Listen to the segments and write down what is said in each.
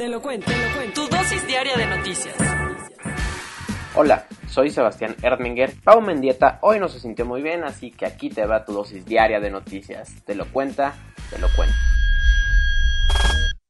Te lo cuento, te lo cuento. Tu dosis diaria de noticias. Hola, soy Sebastián Erdminger. Pau Mendieta hoy no se sintió muy bien, así que aquí te va tu dosis diaria de noticias. Te lo cuenta, te lo cuento.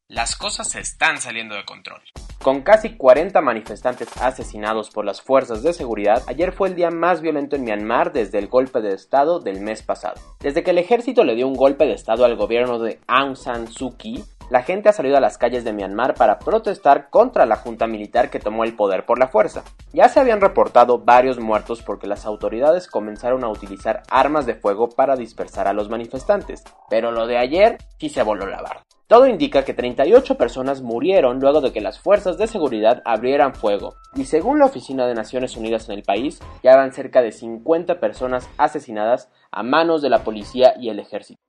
Las cosas se están saliendo de control. Con casi 40 manifestantes asesinados por las fuerzas de seguridad, ayer fue el día más violento en Myanmar desde el golpe de Estado del mes pasado. Desde que el ejército le dio un golpe de Estado al gobierno de Aung San Suu Kyi, la gente ha salido a las calles de Myanmar para protestar contra la junta militar que tomó el poder por la fuerza. Ya se habían reportado varios muertos porque las autoridades comenzaron a utilizar armas de fuego para dispersar a los manifestantes, pero lo de ayer sí se voló la barra. Todo indica que 38 personas murieron luego de que las fuerzas de seguridad abrieran fuego, y según la Oficina de Naciones Unidas en el país, ya van cerca de 50 personas asesinadas a manos de la policía y el ejército.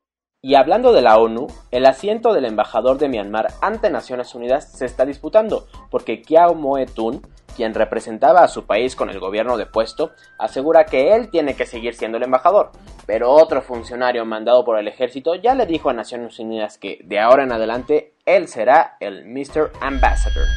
Y hablando de la ONU, el asiento del embajador de Myanmar ante Naciones Unidas se está disputando, porque Kiao Moe-tun, quien representaba a su país con el gobierno de puesto, asegura que él tiene que seguir siendo el embajador, pero otro funcionario mandado por el ejército ya le dijo a Naciones Unidas que de ahora en adelante él será el Mr. Ambassador.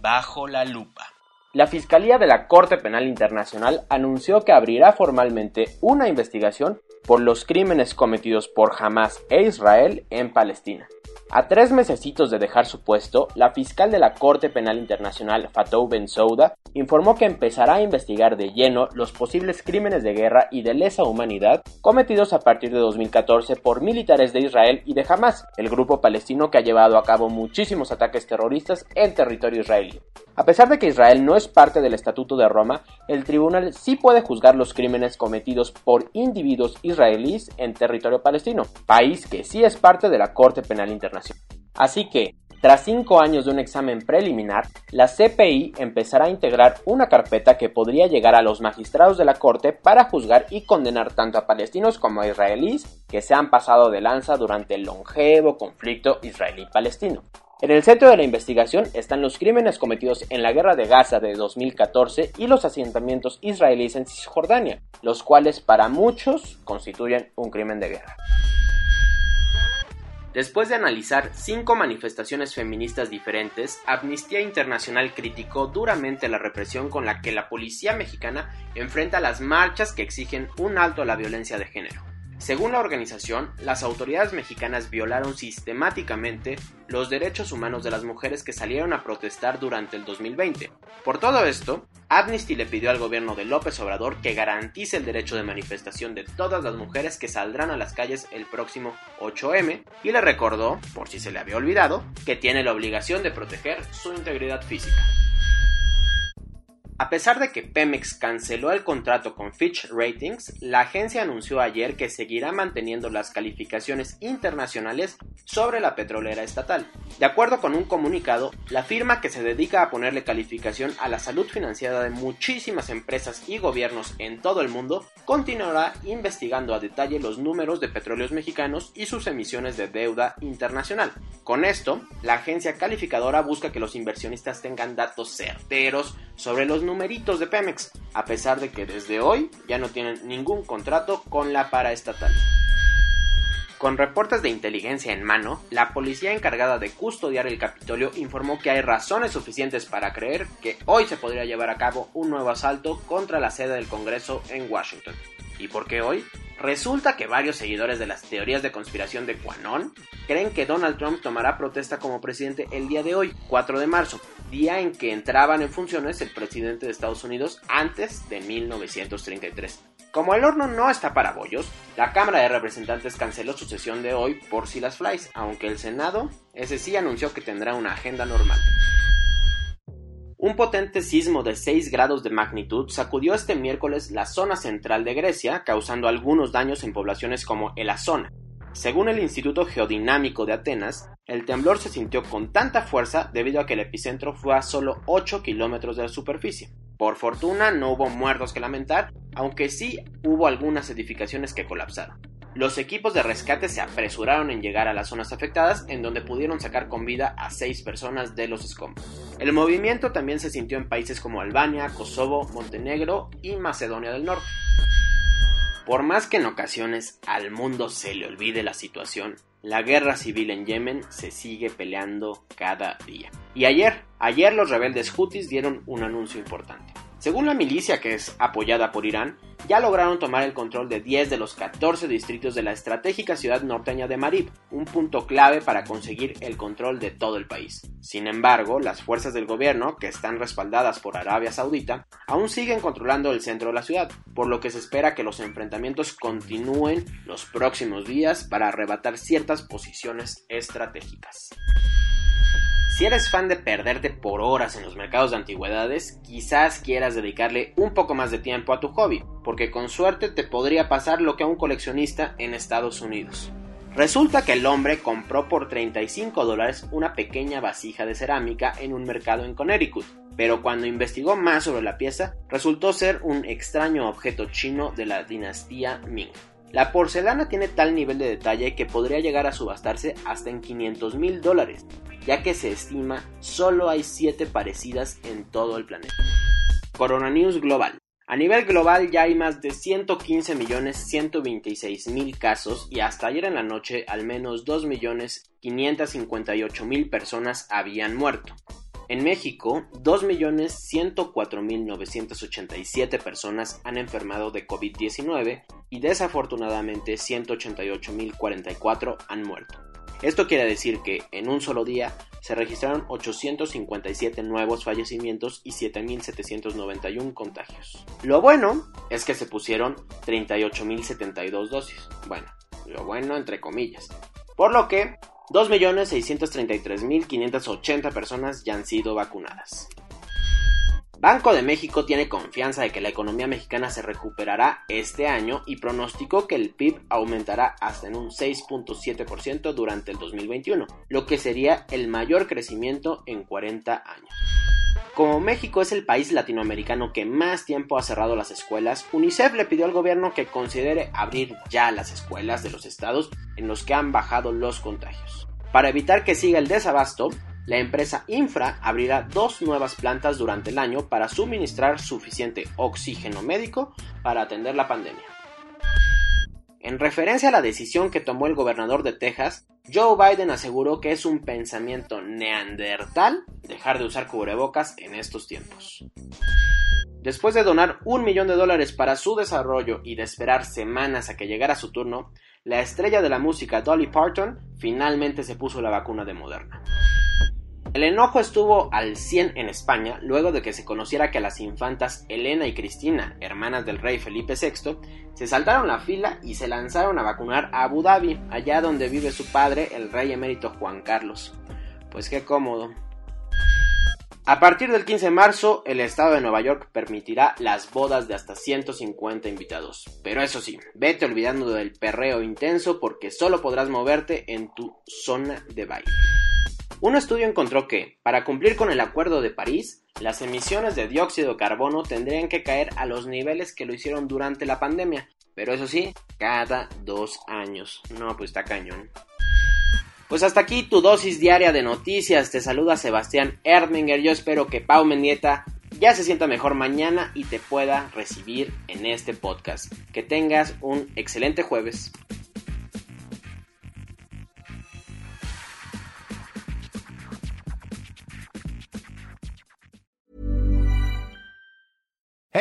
Bajo la lupa. La Fiscalía de la Corte Penal Internacional anunció que abrirá formalmente una investigación por los crímenes cometidos por Hamas e Israel en Palestina. A tres mesecitos de dejar su puesto, la fiscal de la Corte Penal Internacional, Fatou Bensouda, informó que empezará a investigar de lleno los posibles crímenes de guerra y de lesa humanidad cometidos a partir de 2014 por militares de Israel y de Hamas, el grupo palestino que ha llevado a cabo muchísimos ataques terroristas en territorio israelí. A pesar de que Israel no es parte del Estatuto de Roma, el tribunal sí puede juzgar los crímenes cometidos por individuos israelíes en territorio palestino, país que sí es parte de la Corte Penal Internacional. Así que, tras cinco años de un examen preliminar, la CPI empezará a integrar una carpeta que podría llegar a los magistrados de la Corte para juzgar y condenar tanto a palestinos como a israelíes que se han pasado de lanza durante el longevo conflicto israelí-palestino. En el centro de la investigación están los crímenes cometidos en la guerra de Gaza de 2014 y los asentamientos israelíes en Cisjordania, los cuales para muchos constituyen un crimen de guerra. Después de analizar cinco manifestaciones feministas diferentes, Amnistía Internacional criticó duramente la represión con la que la policía mexicana enfrenta las marchas que exigen un alto a la violencia de género. Según la organización, las autoridades mexicanas violaron sistemáticamente los derechos humanos de las mujeres que salieron a protestar durante el 2020. Por todo esto, Amnesty le pidió al gobierno de López Obrador que garantice el derecho de manifestación de todas las mujeres que saldrán a las calles el próximo 8M y le recordó, por si se le había olvidado, que tiene la obligación de proteger su integridad física. A pesar de que Pemex canceló el contrato con Fitch Ratings, la agencia anunció ayer que seguirá manteniendo las calificaciones internacionales sobre la petrolera estatal. De acuerdo con un comunicado, la firma que se dedica a ponerle calificación a la salud financiera de muchísimas empresas y gobiernos en todo el mundo continuará investigando a detalle los números de petróleos mexicanos y sus emisiones de deuda internacional. Con esto, la agencia calificadora busca que los inversionistas tengan datos certeros sobre los numeritos de Pemex, a pesar de que desde hoy ya no tienen ningún contrato con la paraestatal. Con reportes de inteligencia en mano, la policía encargada de custodiar el Capitolio informó que hay razones suficientes para creer que hoy se podría llevar a cabo un nuevo asalto contra la sede del Congreso en Washington. ¿Y por qué hoy? Resulta que varios seguidores de las teorías de conspiración de Quanon creen que Donald Trump tomará protesta como presidente el día de hoy, 4 de marzo, día en que entraban en funciones el presidente de Estados Unidos antes de 1933. Como el horno no está para bollos, la Cámara de Representantes canceló su sesión de hoy por si las flies, aunque el Senado, ese sí anunció que tendrá una agenda normal. Un potente sismo de 6 grados de magnitud sacudió este miércoles la zona central de Grecia, causando algunos daños en poblaciones como el Azona. Según el Instituto Geodinámico de Atenas, el temblor se sintió con tanta fuerza debido a que el epicentro fue a solo 8 kilómetros de la superficie. Por fortuna no hubo muertos que lamentar, aunque sí hubo algunas edificaciones que colapsaron. Los equipos de rescate se apresuraron en llegar a las zonas afectadas, en donde pudieron sacar con vida a seis personas de los escombros. El movimiento también se sintió en países como Albania, Kosovo, Montenegro y Macedonia del Norte. Por más que en ocasiones al mundo se le olvide la situación, la guerra civil en Yemen se sigue peleando cada día. Y ayer, ayer los rebeldes Houthis dieron un anuncio importante. Según la milicia que es apoyada por Irán, ya lograron tomar el control de 10 de los 14 distritos de la estratégica ciudad norteña de Marib, un punto clave para conseguir el control de todo el país. Sin embargo, las fuerzas del gobierno, que están respaldadas por Arabia Saudita, aún siguen controlando el centro de la ciudad, por lo que se espera que los enfrentamientos continúen los próximos días para arrebatar ciertas posiciones estratégicas. Si eres fan de perderte por horas en los mercados de antigüedades, quizás quieras dedicarle un poco más de tiempo a tu hobby, porque con suerte te podría pasar lo que a un coleccionista en Estados Unidos. Resulta que el hombre compró por 35 dólares una pequeña vasija de cerámica en un mercado en Connecticut, pero cuando investigó más sobre la pieza, resultó ser un extraño objeto chino de la dinastía Ming. La porcelana tiene tal nivel de detalle que podría llegar a subastarse hasta en 500 mil dólares, ya que se estima solo hay 7 parecidas en todo el planeta. Corona News Global. A nivel global ya hay más de 115.126.000 casos y hasta ayer en la noche al menos 2.558.000 personas habían muerto. En México, 2.104.987 personas han enfermado de COVID-19 y desafortunadamente 188.044 han muerto. Esto quiere decir que en un solo día se registraron 857 nuevos fallecimientos y 7.791 contagios. Lo bueno es que se pusieron 38.072 dosis. Bueno, lo bueno entre comillas. Por lo que 2.633.580 personas ya han sido vacunadas. Banco de México tiene confianza de que la economía mexicana se recuperará este año y pronosticó que el PIB aumentará hasta en un 6.7% durante el 2021, lo que sería el mayor crecimiento en 40 años. Como México es el país latinoamericano que más tiempo ha cerrado las escuelas, UNICEF le pidió al gobierno que considere abrir ya las escuelas de los estados en los que han bajado los contagios. Para evitar que siga el desabasto, la empresa Infra abrirá dos nuevas plantas durante el año para suministrar suficiente oxígeno médico para atender la pandemia. En referencia a la decisión que tomó el gobernador de Texas, Joe Biden aseguró que es un pensamiento neandertal dejar de usar cubrebocas en estos tiempos. Después de donar un millón de dólares para su desarrollo y de esperar semanas a que llegara su turno, la estrella de la música Dolly Parton finalmente se puso la vacuna de Moderna. El enojo estuvo al 100 en España luego de que se conociera que las infantas Elena y Cristina, hermanas del rey Felipe VI, se saltaron la fila y se lanzaron a vacunar a Abu Dhabi, allá donde vive su padre, el rey emérito Juan Carlos. Pues qué cómodo. A partir del 15 de marzo, el estado de Nueva York permitirá las bodas de hasta 150 invitados. Pero eso sí, vete olvidando del perreo intenso porque solo podrás moverte en tu zona de baile. Un estudio encontró que, para cumplir con el Acuerdo de París, las emisiones de dióxido de carbono tendrían que caer a los niveles que lo hicieron durante la pandemia, pero eso sí, cada dos años. No, pues está cañón. Pues hasta aquí tu dosis diaria de noticias. Te saluda Sebastián Erdminger. Yo espero que Pau Mendieta ya se sienta mejor mañana y te pueda recibir en este podcast. Que tengas un excelente jueves.